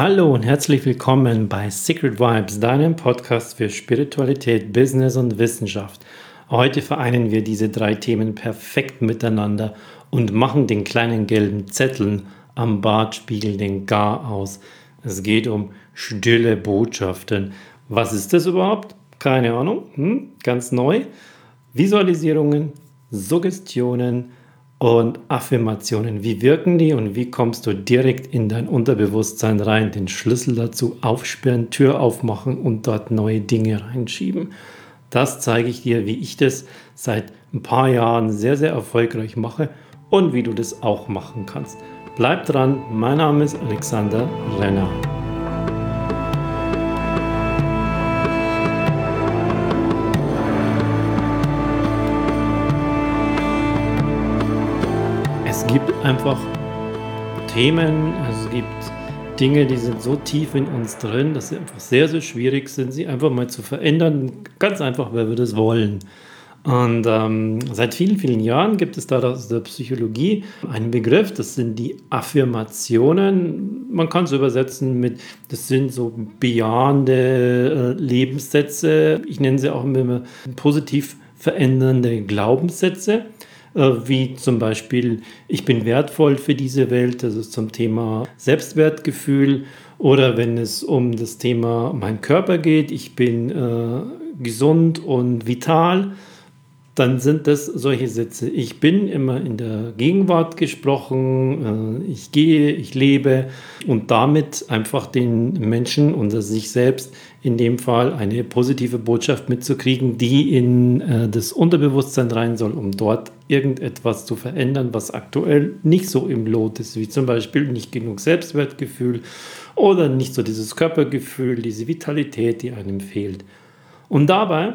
Hallo und herzlich willkommen bei Secret Vibes, deinem Podcast für Spiritualität, Business und Wissenschaft. Heute vereinen wir diese drei Themen perfekt miteinander und machen den kleinen gelben Zetteln am Bartspiegel den Gar aus. Es geht um stille Botschaften. Was ist das überhaupt? Keine Ahnung. Hm? Ganz neu. Visualisierungen, Suggestionen, und Affirmationen. Wie wirken die und wie kommst du direkt in dein Unterbewusstsein rein? Den Schlüssel dazu aufsperren, Tür aufmachen und dort neue Dinge reinschieben. Das zeige ich dir, wie ich das seit ein paar Jahren sehr, sehr erfolgreich mache und wie du das auch machen kannst. Bleib dran, mein Name ist Alexander Renner. Gibt einfach Themen, es gibt Dinge, die sind so tief in uns drin, dass sie einfach sehr, sehr schwierig sind, sie einfach mal zu verändern. Ganz einfach, weil wir das wollen. Und ähm, seit vielen, vielen Jahren gibt es da aus der Psychologie einen Begriff, das sind die Affirmationen. Man kann es übersetzen mit, das sind so bejahende äh, Lebenssätze. Ich nenne sie auch immer positiv verändernde Glaubenssätze. Äh, wie zum Beispiel, ich bin wertvoll für diese Welt, das ist zum Thema Selbstwertgefühl, oder wenn es um das Thema mein Körper geht, ich bin äh, gesund und vital, dann sind das solche Sätze. Ich bin immer in der Gegenwart gesprochen, äh, ich gehe, ich lebe und damit einfach den Menschen und sich selbst in dem Fall eine positive Botschaft mitzukriegen, die in äh, das Unterbewusstsein rein soll, um dort irgendetwas zu verändern, was aktuell nicht so im Lot ist, wie zum Beispiel nicht genug Selbstwertgefühl oder nicht so dieses Körpergefühl, diese Vitalität, die einem fehlt. Und dabei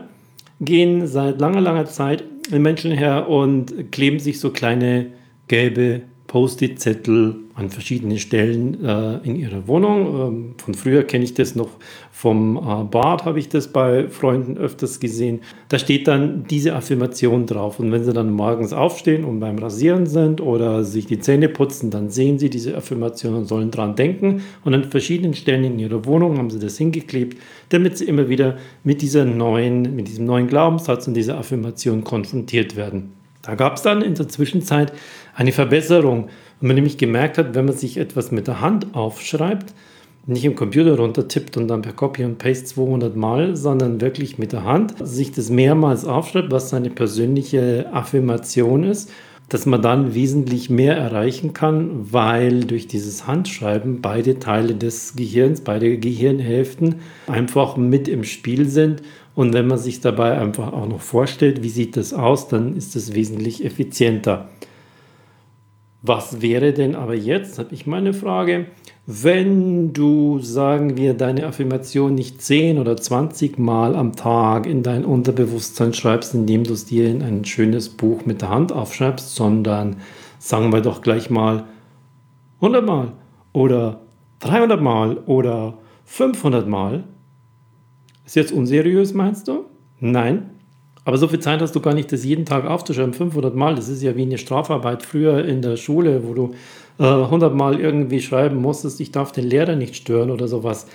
gehen seit langer, langer Zeit Menschen her und kleben sich so kleine gelbe Post-it-Zettel an verschiedenen Stellen äh, in ihrer Wohnung. Ähm, von früher kenne ich das noch vom äh, Bad, habe ich das bei Freunden öfters gesehen. Da steht dann diese Affirmation drauf. Und wenn sie dann morgens aufstehen und beim Rasieren sind oder sich die Zähne putzen, dann sehen sie diese Affirmation und sollen dran denken. Und an verschiedenen Stellen in ihrer Wohnung haben sie das hingeklebt, damit sie immer wieder mit dieser neuen, mit diesem neuen Glaubenssatz und dieser Affirmation konfrontiert werden. Da gab es dann in der Zwischenzeit eine Verbesserung. Und man nämlich gemerkt hat, wenn man sich etwas mit der Hand aufschreibt, nicht im Computer runtertippt und dann per Copy und Paste 200 Mal, sondern wirklich mit der Hand sich das mehrmals aufschreibt, was seine persönliche Affirmation ist, dass man dann wesentlich mehr erreichen kann, weil durch dieses Handschreiben beide Teile des Gehirns, beide Gehirnhälften einfach mit im Spiel sind. Und wenn man sich dabei einfach auch noch vorstellt, wie sieht das aus, dann ist es wesentlich effizienter. Was wäre denn aber jetzt, habe ich meine Frage, wenn du, sagen wir, deine Affirmation nicht 10 oder 20 Mal am Tag in dein Unterbewusstsein schreibst, indem du es dir in ein schönes Buch mit der Hand aufschreibst, sondern sagen wir doch gleich mal 100 Mal oder 300 Mal oder 500 Mal. Ist jetzt unseriös, meinst du? Nein, aber so viel Zeit hast du gar nicht, das jeden Tag aufzuschreiben, 500 Mal. Das ist ja wie eine Strafarbeit früher in der Schule, wo du äh, 100 Mal irgendwie schreiben musstest, ich darf den Lehrer nicht stören oder sowas.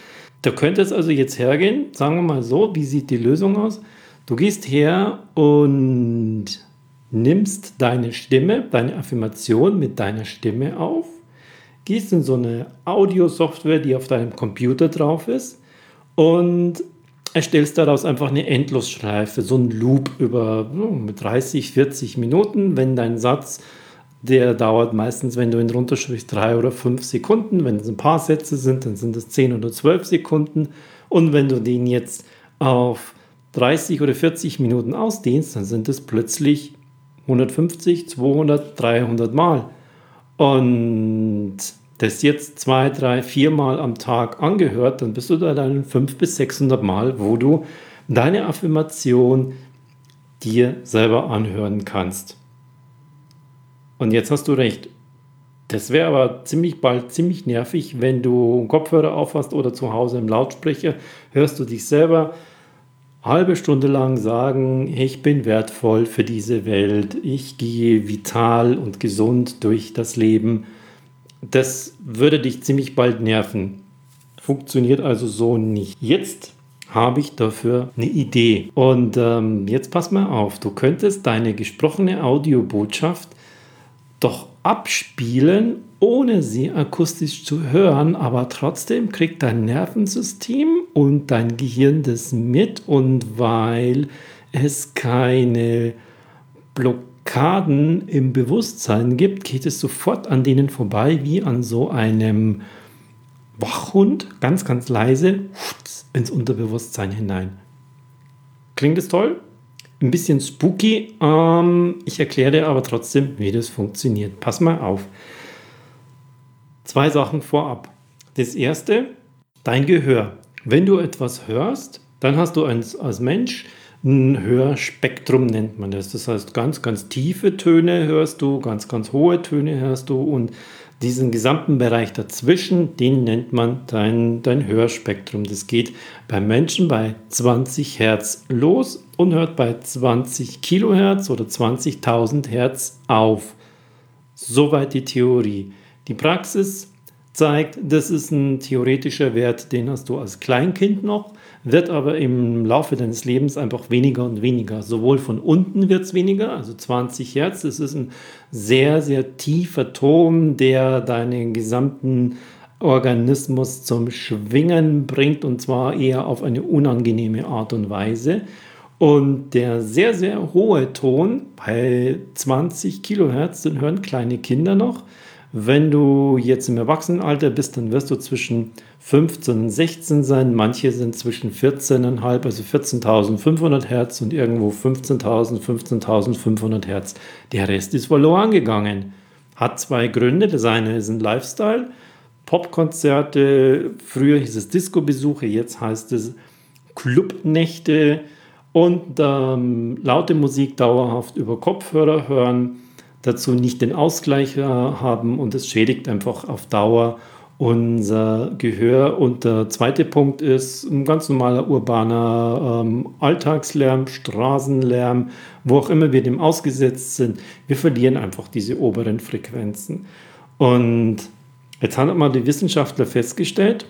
Da könnte es also jetzt hergehen, sagen wir mal so, wie sieht die Lösung aus? Du gehst her und nimmst deine Stimme, deine Affirmation mit deiner Stimme auf, gehst in so eine Audio-Software, die auf deinem Computer drauf ist und erstellst daraus einfach eine Endlosschleife, so ein Loop über oh, 30, 40 Minuten. Wenn dein Satz, der dauert meistens, wenn du ihn runtersprichst, drei oder fünf Sekunden. Wenn es ein paar Sätze sind, dann sind es 10 oder 12 Sekunden. Und wenn du den jetzt auf 30 oder 40 Minuten ausdehnst, dann sind es plötzlich 150, 200, 300 Mal. Und das jetzt zwei, drei, vier Mal am Tag angehört, dann bist du da dann 500 bis 600 Mal, wo du deine Affirmation dir selber anhören kannst. Und jetzt hast du recht. Das wäre aber ziemlich bald ziemlich nervig, wenn du einen Kopfhörer aufhast oder zu Hause im Lautsprecher hörst du dich selber halbe Stunde lang sagen, ich bin wertvoll für diese Welt, ich gehe vital und gesund durch das Leben das würde dich ziemlich bald nerven. funktioniert also so nicht. Jetzt habe ich dafür eine Idee. Und ähm, jetzt pass mal auf, du könntest deine gesprochene Audiobotschaft doch abspielen, ohne sie akustisch zu hören, aber trotzdem kriegt dein Nervensystem und dein Gehirn das mit und weil es keine Blockaden im Bewusstsein gibt, geht es sofort an denen vorbei wie an so einem Wachhund, ganz, ganz leise ins Unterbewusstsein hinein. Klingt es toll? Ein bisschen spooky. Ähm, ich erkläre dir aber trotzdem, wie das funktioniert. Pass mal auf. Zwei Sachen vorab. Das erste, dein Gehör. Wenn du etwas hörst, dann hast du als, als Mensch ein Hörspektrum, nennt man das. Das heißt, ganz, ganz tiefe Töne hörst du, ganz, ganz hohe Töne hörst du und diesen gesamten Bereich dazwischen, den nennt man dein, dein Hörspektrum. Das geht beim Menschen bei 20 Hertz los und hört bei 20 Kilohertz oder 20.000 Hertz auf. Soweit die Theorie. Die Praxis zeigt, das ist ein theoretischer Wert, den hast du als Kleinkind noch wird aber im Laufe deines Lebens einfach weniger und weniger. Sowohl von unten wird es weniger, also 20 Hertz, das ist ein sehr, sehr tiefer Ton, der deinen gesamten Organismus zum Schwingen bringt und zwar eher auf eine unangenehme Art und Weise. Und der sehr, sehr hohe Ton bei 20 Kilohertz, den hören kleine Kinder noch. Wenn du jetzt im Erwachsenenalter bist, dann wirst du zwischen 15 und 16 sein. Manche sind zwischen 14,5, also 14.500 Hertz und irgendwo 15.000, 15.500 Hertz. Der Rest ist verloren gegangen. Hat zwei Gründe. Das eine ist ein Lifestyle. Popkonzerte, früher hieß es Disco-Besuche, jetzt heißt es Clubnächte und ähm, laute Musik dauerhaft über Kopfhörer hören dazu nicht den Ausgleich äh, haben und es schädigt einfach auf Dauer unser Gehör. Und der zweite Punkt ist ein ganz normaler urbaner ähm, Alltagslärm, Straßenlärm, wo auch immer wir dem ausgesetzt sind. Wir verlieren einfach diese oberen Frequenzen. Und jetzt haben mal die Wissenschaftler festgestellt,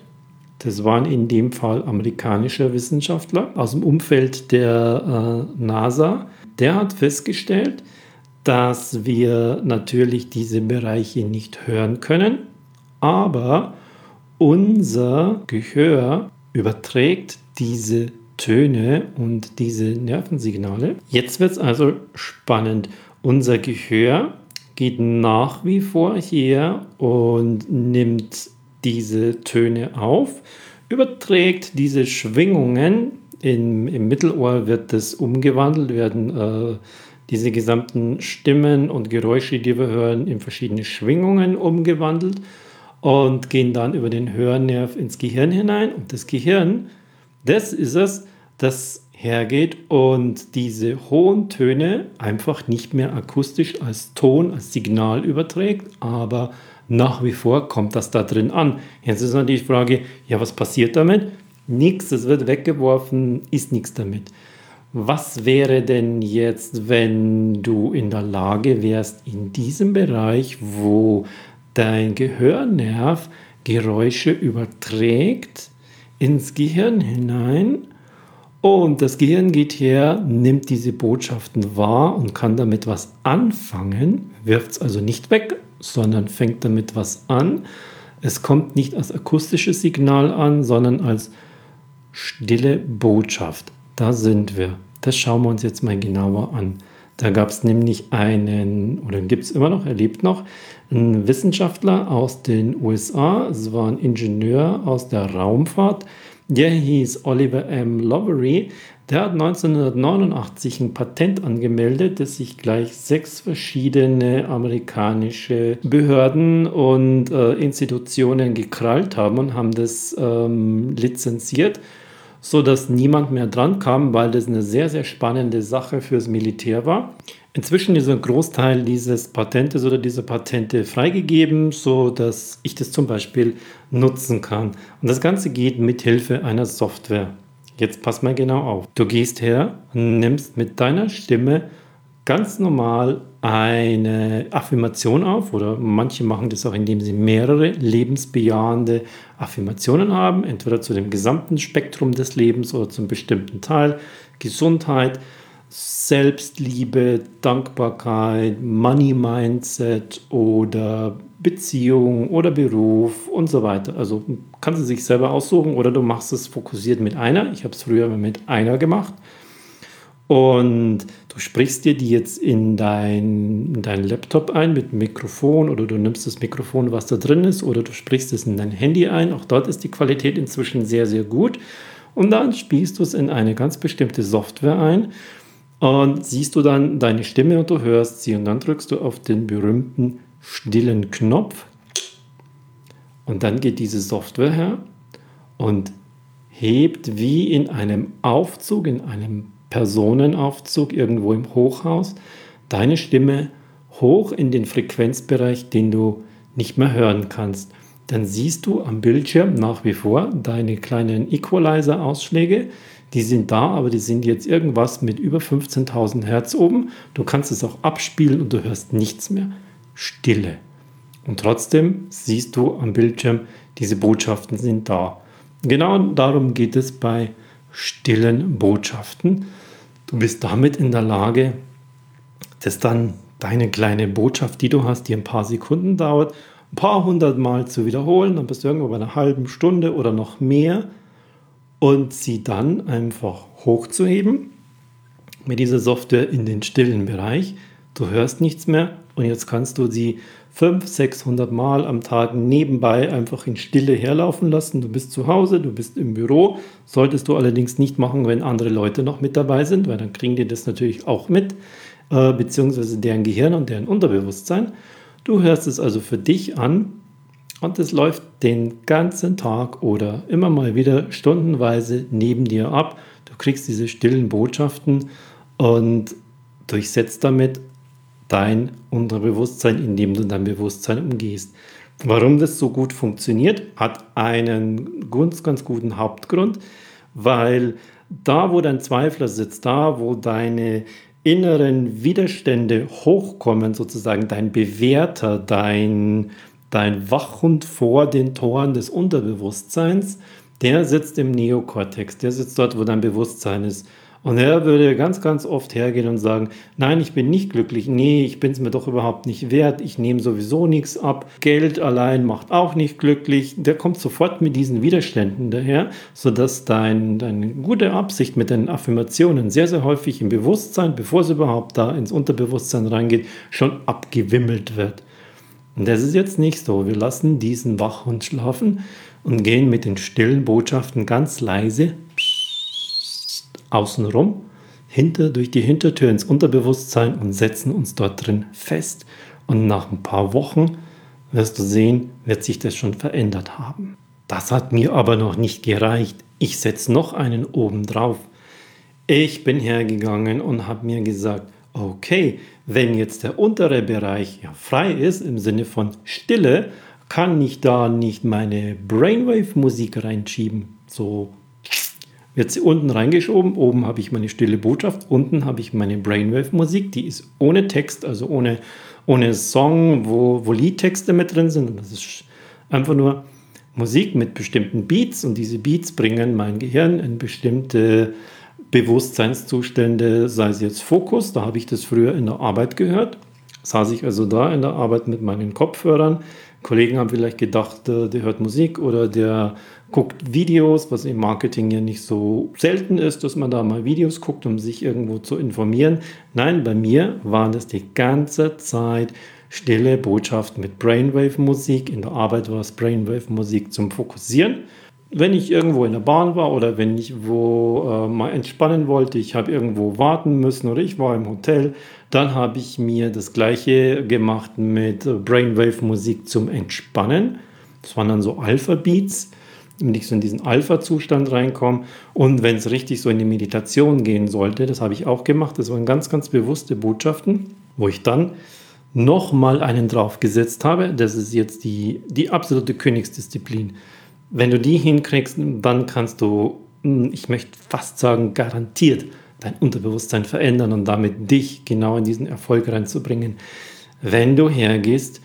das waren in dem Fall amerikanische Wissenschaftler aus dem Umfeld der äh, NASA, der hat festgestellt, dass wir natürlich diese Bereiche nicht hören können, aber unser Gehör überträgt diese Töne und diese Nervensignale. Jetzt wird es also spannend. Unser Gehör geht nach wie vor hier und nimmt diese Töne auf, überträgt diese Schwingungen. In, Im Mittelohr wird das umgewandelt, werden äh, diese gesamten Stimmen und Geräusche, die wir hören, in verschiedene Schwingungen umgewandelt und gehen dann über den Hörnerv ins Gehirn hinein. Und das Gehirn, das ist es, das hergeht und diese hohen Töne einfach nicht mehr akustisch als Ton, als Signal überträgt, aber nach wie vor kommt das da drin an. Jetzt ist natürlich die Frage, ja, was passiert damit? Nichts, es wird weggeworfen, ist nichts damit. Was wäre denn jetzt, wenn du in der Lage wärst, in diesem Bereich, wo dein Gehörnerv Geräusche überträgt, ins Gehirn hinein und das Gehirn geht her, nimmt diese Botschaften wahr und kann damit was anfangen, wirft es also nicht weg, sondern fängt damit was an. Es kommt nicht als akustisches Signal an, sondern als stille Botschaft. Da sind wir. Das schauen wir uns jetzt mal genauer an. Da gab es nämlich einen, oder gibt es immer noch, er lebt noch, einen Wissenschaftler aus den USA. Es war ein Ingenieur aus der Raumfahrt. Der hieß Oliver M. Lovery. Der hat 1989 ein Patent angemeldet, das sich gleich sechs verschiedene amerikanische Behörden und äh, Institutionen gekrallt haben und haben das ähm, lizenziert so dass niemand mehr dran kam, weil das eine sehr, sehr spannende Sache fürs Militär war. Inzwischen ist ein Großteil dieses Patentes oder dieser Patente freigegeben, so dass ich das zum Beispiel nutzen kann. Und das Ganze geht mit Hilfe einer Software. Jetzt pass mal genau auf. Du gehst her nimmst mit deiner Stimme ganz normal eine Affirmation auf oder manche machen das auch, indem sie mehrere lebensbejahende Affirmationen haben, entweder zu dem gesamten Spektrum des Lebens oder zum bestimmten Teil. Gesundheit, Selbstliebe, Dankbarkeit, Money Mindset oder Beziehung oder Beruf und so weiter. Also kannst du sich selber aussuchen oder du machst es fokussiert mit einer. Ich habe es früher mit einer gemacht. Und du sprichst dir die jetzt in dein, in dein Laptop ein mit Mikrofon oder du nimmst das Mikrofon, was da drin ist, oder du sprichst es in dein Handy ein. Auch dort ist die Qualität inzwischen sehr, sehr gut. Und dann spielst du es in eine ganz bestimmte Software ein und siehst du dann deine Stimme und du hörst sie und dann drückst du auf den berühmten stillen Knopf und dann geht diese Software her und hebt wie in einem Aufzug, in einem Personenaufzug irgendwo im Hochhaus deine Stimme hoch in den Frequenzbereich, den du nicht mehr hören kannst. Dann siehst du am Bildschirm nach wie vor deine kleinen Equalizer-Ausschläge. Die sind da, aber die sind jetzt irgendwas mit über 15.000 Hertz oben. Du kannst es auch abspielen und du hörst nichts mehr. Stille. Und trotzdem siehst du am Bildschirm, diese Botschaften sind da. Genau darum geht es bei stillen Botschaften. Du bist damit in der Lage, dass dann deine kleine Botschaft, die du hast, die ein paar Sekunden dauert, ein paar hundert Mal zu wiederholen. Dann bist du irgendwo bei einer halben Stunde oder noch mehr und sie dann einfach hochzuheben mit dieser Software in den stillen Bereich. Du hörst nichts mehr und jetzt kannst du sie 500, 600 Mal am Tag nebenbei einfach in Stille herlaufen lassen. Du bist zu Hause, du bist im Büro. Solltest du allerdings nicht machen, wenn andere Leute noch mit dabei sind, weil dann kriegen die das natürlich auch mit, äh, beziehungsweise deren Gehirn und deren Unterbewusstsein. Du hörst es also für dich an und es läuft den ganzen Tag oder immer mal wieder stundenweise neben dir ab. Du kriegst diese stillen Botschaften und durchsetzt damit dein Unterbewusstsein, indem du dein Bewusstsein umgehst. Warum das so gut funktioniert, hat einen ganz, ganz guten Hauptgrund, weil da, wo dein Zweifler sitzt, da, wo deine inneren Widerstände hochkommen, sozusagen dein Bewerter, dein, dein Wachhund vor den Toren des Unterbewusstseins, der sitzt im Neokortex, der sitzt dort, wo dein Bewusstsein ist. Und er würde ganz, ganz oft hergehen und sagen, nein, ich bin nicht glücklich, nee, ich bin es mir doch überhaupt nicht wert, ich nehme sowieso nichts ab, Geld allein macht auch nicht glücklich. Der kommt sofort mit diesen Widerständen daher, sodass dein, deine gute Absicht mit deinen Affirmationen sehr, sehr häufig im Bewusstsein, bevor es überhaupt da ins Unterbewusstsein reingeht, schon abgewimmelt wird. Und das ist jetzt nicht so. Wir lassen diesen Wachhund schlafen und gehen mit den stillen Botschaften ganz leise außenrum, hinter, durch die Hintertür ins Unterbewusstsein und setzen uns dort drin fest. Und nach ein paar Wochen wirst du sehen, wird sich das schon verändert haben. Das hat mir aber noch nicht gereicht. Ich setze noch einen oben drauf. Ich bin hergegangen und habe mir gesagt, okay, wenn jetzt der untere Bereich ja frei ist, im Sinne von Stille, kann ich da nicht meine Brainwave-Musik reinschieben. So wird sie unten reingeschoben. Oben habe ich meine stille Botschaft, unten habe ich meine Brainwave-Musik, die ist ohne Text, also ohne, ohne Song, wo, wo Liedtexte mit drin sind. Das ist einfach nur Musik mit bestimmten Beats und diese Beats bringen mein Gehirn in bestimmte Bewusstseinszustände, sei es jetzt Fokus, da habe ich das früher in der Arbeit gehört, saß ich also da in der Arbeit mit meinen Kopfhörern. Kollegen haben vielleicht gedacht, äh, der hört Musik oder der guckt Videos, was im Marketing ja nicht so selten ist, dass man da mal Videos guckt, um sich irgendwo zu informieren. Nein, bei mir waren das die ganze Zeit stille Botschaften mit Brainwave-Musik. In der Arbeit war es Brainwave-Musik zum Fokussieren. Wenn ich irgendwo in der Bahn war oder wenn ich wo äh, mal entspannen wollte, ich habe irgendwo warten müssen oder ich war im Hotel, dann habe ich mir das gleiche gemacht mit Brainwave-Musik zum Entspannen. Das waren dann so Alpha-Beats damit ich so in diesen Alpha-Zustand reinkomme. Und wenn es richtig so in die Meditation gehen sollte, das habe ich auch gemacht, das waren ganz, ganz bewusste Botschaften, wo ich dann nochmal einen draufgesetzt habe. Das ist jetzt die, die absolute Königsdisziplin. Wenn du die hinkriegst, dann kannst du, hm, ich möchte fast sagen, garantiert dein Unterbewusstsein verändern und damit dich genau in diesen Erfolg reinzubringen. Wenn du hergehst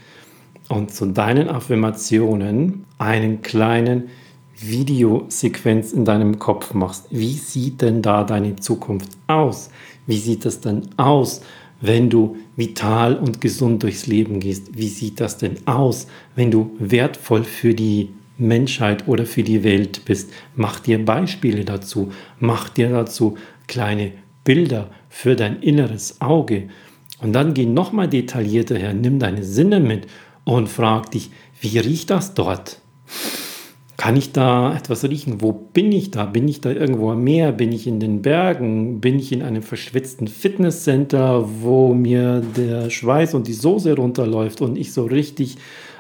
und zu deinen Affirmationen einen kleinen Videosequenz in deinem Kopf machst. Wie sieht denn da deine Zukunft aus? Wie sieht das denn aus, wenn du vital und gesund durchs Leben gehst? Wie sieht das denn aus, wenn du wertvoll für die Menschheit oder für die Welt bist? Mach dir Beispiele dazu. Mach dir dazu kleine Bilder für dein inneres Auge. Und dann geh nochmal detaillierter her, nimm deine Sinne mit und frag dich, wie riecht das dort? Kann ich da etwas riechen? Wo bin ich da? Bin ich da irgendwo am Meer? Bin ich in den Bergen? Bin ich in einem verschwitzten Fitnesscenter, wo mir der Schweiß und die Soße runterläuft und ich so richtig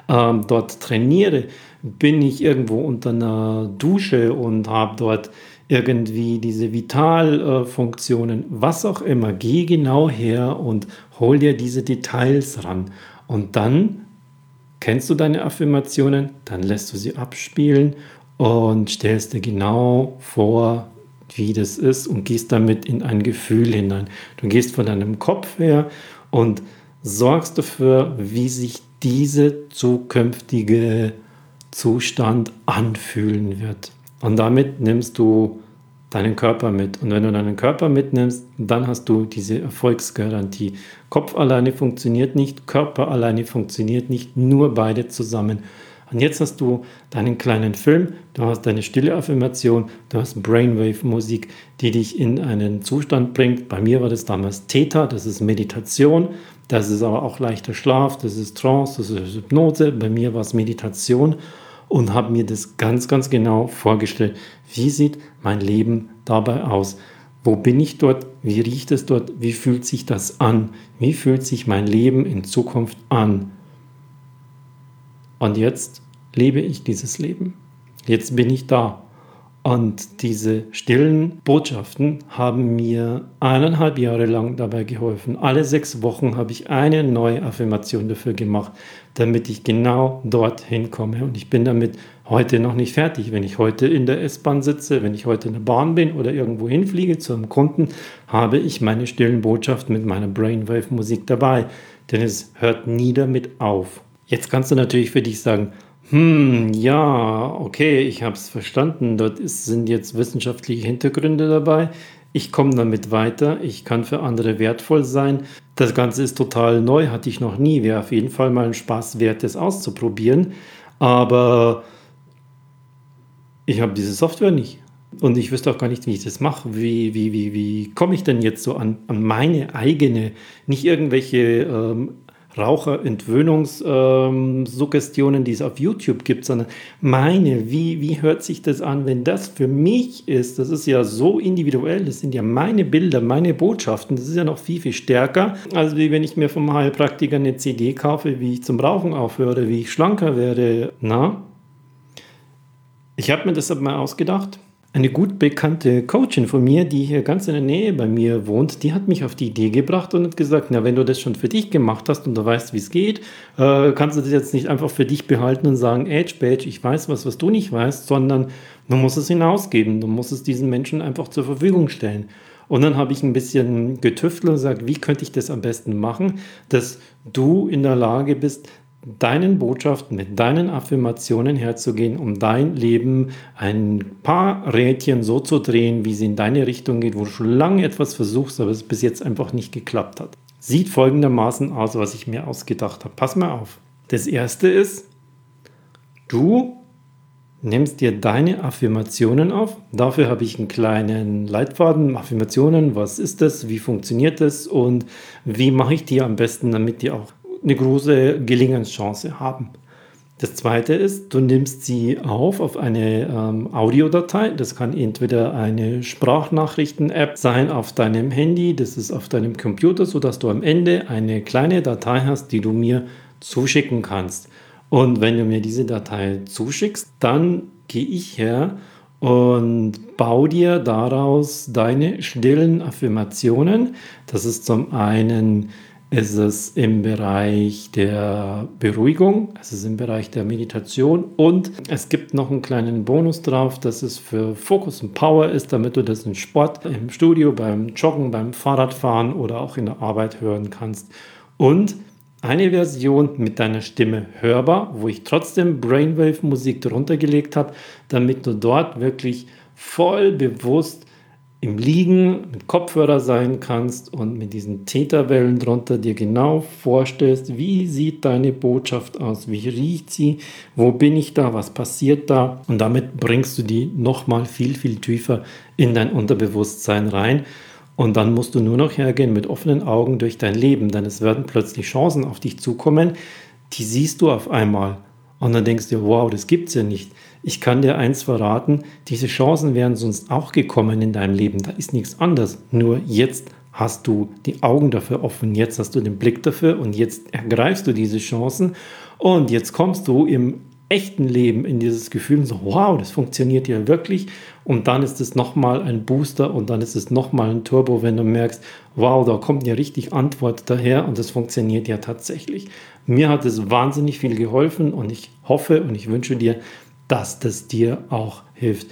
ähm, dort trainiere? Bin ich irgendwo unter einer Dusche und habe dort irgendwie diese Vitalfunktionen? Was auch immer. Geh genau her und hol dir diese Details ran. Und dann Kennst du deine Affirmationen? Dann lässt du sie abspielen und stellst dir genau vor, wie das ist und gehst damit in ein Gefühl hinein. Du gehst von deinem Kopf her und sorgst dafür, wie sich diese zukünftige Zustand anfühlen wird. Und damit nimmst du deinen Körper mit. Und wenn du deinen Körper mitnimmst, dann hast du diese Erfolgsgarantie. Kopf alleine funktioniert nicht, Körper alleine funktioniert nicht, nur beide zusammen. Und jetzt hast du deinen kleinen Film, du hast deine stille Affirmation, du hast Brainwave-Musik, die dich in einen Zustand bringt. Bei mir war das damals Theta, das ist Meditation, das ist aber auch leichter Schlaf, das ist Trance, das ist Hypnose. Bei mir war es Meditation und habe mir das ganz, ganz genau vorgestellt. Wie sieht mein Leben dabei aus? Wo bin ich dort? Wie riecht es dort? Wie fühlt sich das an? Wie fühlt sich mein Leben in Zukunft an? Und jetzt lebe ich dieses Leben. Jetzt bin ich da. Und diese stillen Botschaften haben mir eineinhalb Jahre lang dabei geholfen. Alle sechs Wochen habe ich eine neue Affirmation dafür gemacht, damit ich genau dorthin komme. Und ich bin damit heute noch nicht fertig. Wenn ich heute in der S-Bahn sitze, wenn ich heute in der Bahn bin oder irgendwo hinfliege zu einem Kunden, habe ich meine stillen Botschaften mit meiner Brainwave-Musik dabei. Denn es hört nie damit auf. Jetzt kannst du natürlich für dich sagen, hm, ja, okay, ich habe es verstanden. Dort ist, sind jetzt wissenschaftliche Hintergründe dabei. Ich komme damit weiter. Ich kann für andere wertvoll sein. Das Ganze ist total neu, hatte ich noch nie. Wäre auf jeden Fall mal ein Spaß wert, das auszuprobieren. Aber ich habe diese Software nicht. Und ich wüsste auch gar nicht, wie ich das mache. Wie, wie, wie, wie komme ich denn jetzt so an, an meine eigene, nicht irgendwelche ähm, Raucherentwöhnungssuggestionen, ähm, die es auf YouTube gibt, sondern meine, wie, wie hört sich das an, wenn das für mich ist? Das ist ja so individuell, das sind ja meine Bilder, meine Botschaften, das ist ja noch viel, viel stärker, als wenn ich mir vom Heilpraktiker eine CD kaufe, wie ich zum Rauchen aufhöre, wie ich schlanker werde. Na? Ich habe mir das mal ausgedacht eine gut bekannte Coachin von mir, die hier ganz in der Nähe bei mir wohnt, die hat mich auf die Idee gebracht und hat gesagt, na, wenn du das schon für dich gemacht hast und du weißt, wie es geht, äh, kannst du das jetzt nicht einfach für dich behalten und sagen, Edge, Badge, ich weiß was, was du nicht weißt, sondern du musst es hinausgeben, du musst es diesen Menschen einfach zur Verfügung stellen. Und dann habe ich ein bisschen getüftelt und gesagt, wie könnte ich das am besten machen, dass du in der Lage bist, deinen Botschaften, mit deinen Affirmationen herzugehen, um dein Leben ein paar Rädchen so zu drehen, wie sie in deine Richtung geht, wo du schon lange etwas versuchst, aber es bis jetzt einfach nicht geklappt hat. Sieht folgendermaßen aus, was ich mir ausgedacht habe. Pass mal auf. Das erste ist, du nimmst dir deine Affirmationen auf. Dafür habe ich einen kleinen Leitfaden, Affirmationen, was ist das, wie funktioniert das und wie mache ich die am besten, damit die auch eine große Gelingenschance haben. Das zweite ist, du nimmst sie auf auf eine ähm, Audiodatei. Das kann entweder eine Sprachnachrichten-App sein auf deinem Handy, das ist auf deinem Computer, sodass du am Ende eine kleine Datei hast, die du mir zuschicken kannst. Und wenn du mir diese Datei zuschickst, dann gehe ich her und baue dir daraus deine stillen Affirmationen. Das ist zum einen Ist es im Bereich der Beruhigung? Ist es im Bereich der Meditation? Und es gibt noch einen kleinen Bonus drauf, dass es für Fokus und Power ist, damit du das im Sport, im Studio, beim Joggen, beim Fahrradfahren oder auch in der Arbeit hören kannst. Und eine Version mit deiner Stimme hörbar, wo ich trotzdem Brainwave-Musik drunter gelegt habe, damit du dort wirklich voll bewusst im Liegen mit Kopfhörer sein kannst und mit diesen Täterwellen drunter dir genau vorstellst, wie sieht deine Botschaft aus, wie riecht sie, wo bin ich da, was passiert da und damit bringst du die nochmal viel, viel tiefer in dein Unterbewusstsein rein und dann musst du nur noch hergehen mit offenen Augen durch dein Leben, denn es werden plötzlich Chancen auf dich zukommen, die siehst du auf einmal. Und dann denkst du, wow, das gibt's ja nicht. Ich kann dir eins verraten, diese Chancen wären sonst auch gekommen in deinem Leben. Da ist nichts anderes. Nur jetzt hast du die Augen dafür offen, jetzt hast du den Blick dafür und jetzt ergreifst du diese Chancen und jetzt kommst du im echten Leben in dieses Gefühl, so, wow, das funktioniert ja wirklich. Und dann ist es nochmal ein Booster und dann ist es nochmal ein Turbo, wenn du merkst, wow, da kommt ja richtig Antwort daher und das funktioniert ja tatsächlich. Mir hat es wahnsinnig viel geholfen und ich hoffe und ich wünsche dir, dass das dir auch hilft.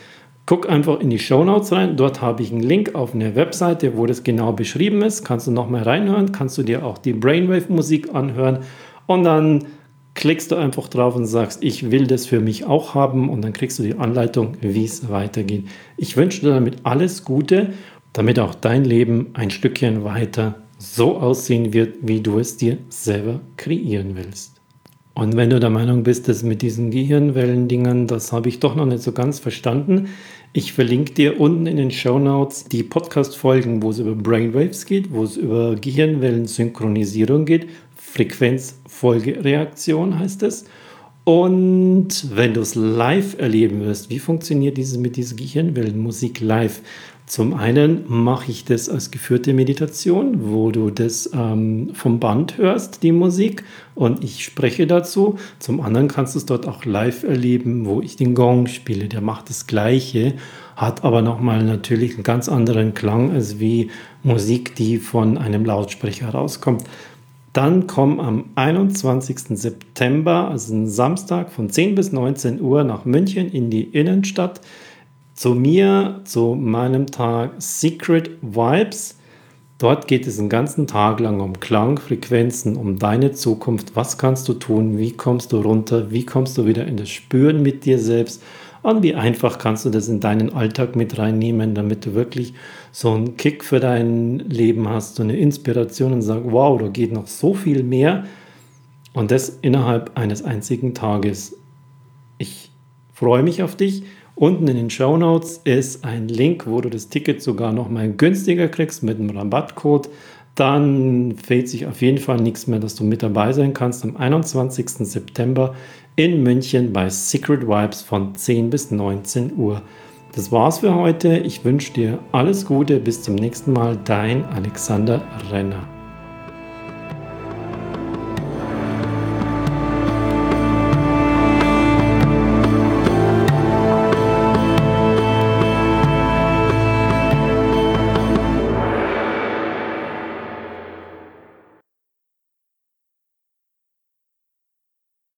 Guck einfach in die Show Notes rein. Dort habe ich einen Link auf eine Webseite, wo das genau beschrieben ist. Kannst du nochmal reinhören, kannst du dir auch die Brainwave-Musik anhören und dann klickst du einfach drauf und sagst, ich will das für mich auch haben und dann kriegst du die Anleitung, wie es weitergeht. Ich wünsche dir damit alles Gute, damit auch dein Leben ein Stückchen weiter so aussehen wird, wie du es dir selber kreieren willst. Und wenn du der Meinung bist, dass mit diesen Gehirnwellendingern, das habe ich doch noch nicht so ganz verstanden, ich verlinke dir unten in den Show Notes die Podcast-Folgen, wo es über Brainwaves geht, wo es über Gehirnwellen-Synchronisierung geht, Frequenzfolgereaktion heißt es. Und wenn du es live erleben wirst, wie funktioniert dieses mit dieser Gehirnwellenmusik live? Zum einen mache ich das als geführte Meditation, wo du das ähm, vom Band hörst, die Musik, und ich spreche dazu. Zum anderen kannst du es dort auch live erleben, wo ich den Gong spiele. Der macht das Gleiche, hat aber nochmal natürlich einen ganz anderen Klang als wie Musik, die von einem Lautsprecher rauskommt. Dann komm am 21. September, also ein Samstag von 10 bis 19 Uhr nach München in die Innenstadt zu mir, zu meinem Tag Secret Vibes. Dort geht es den ganzen Tag lang um Klangfrequenzen, um deine Zukunft. Was kannst du tun? Wie kommst du runter? Wie kommst du wieder in das Spüren mit dir selbst? Und wie einfach kannst du das in deinen Alltag mit reinnehmen, damit du wirklich so einen Kick für dein Leben hast, so eine Inspiration und sagst, wow, da geht noch so viel mehr. Und das innerhalb eines einzigen Tages. Ich freue mich auf dich. Unten in den Show Notes ist ein Link, wo du das Ticket sogar noch mal günstiger kriegst mit einem Rabattcode. Dann fehlt sich auf jeden Fall nichts mehr, dass du mit dabei sein kannst am 21. September in München bei Secret Vibes von 10 bis 19 Uhr. Das war's für heute. Ich wünsche dir alles Gute. Bis zum nächsten Mal. Dein Alexander Renner.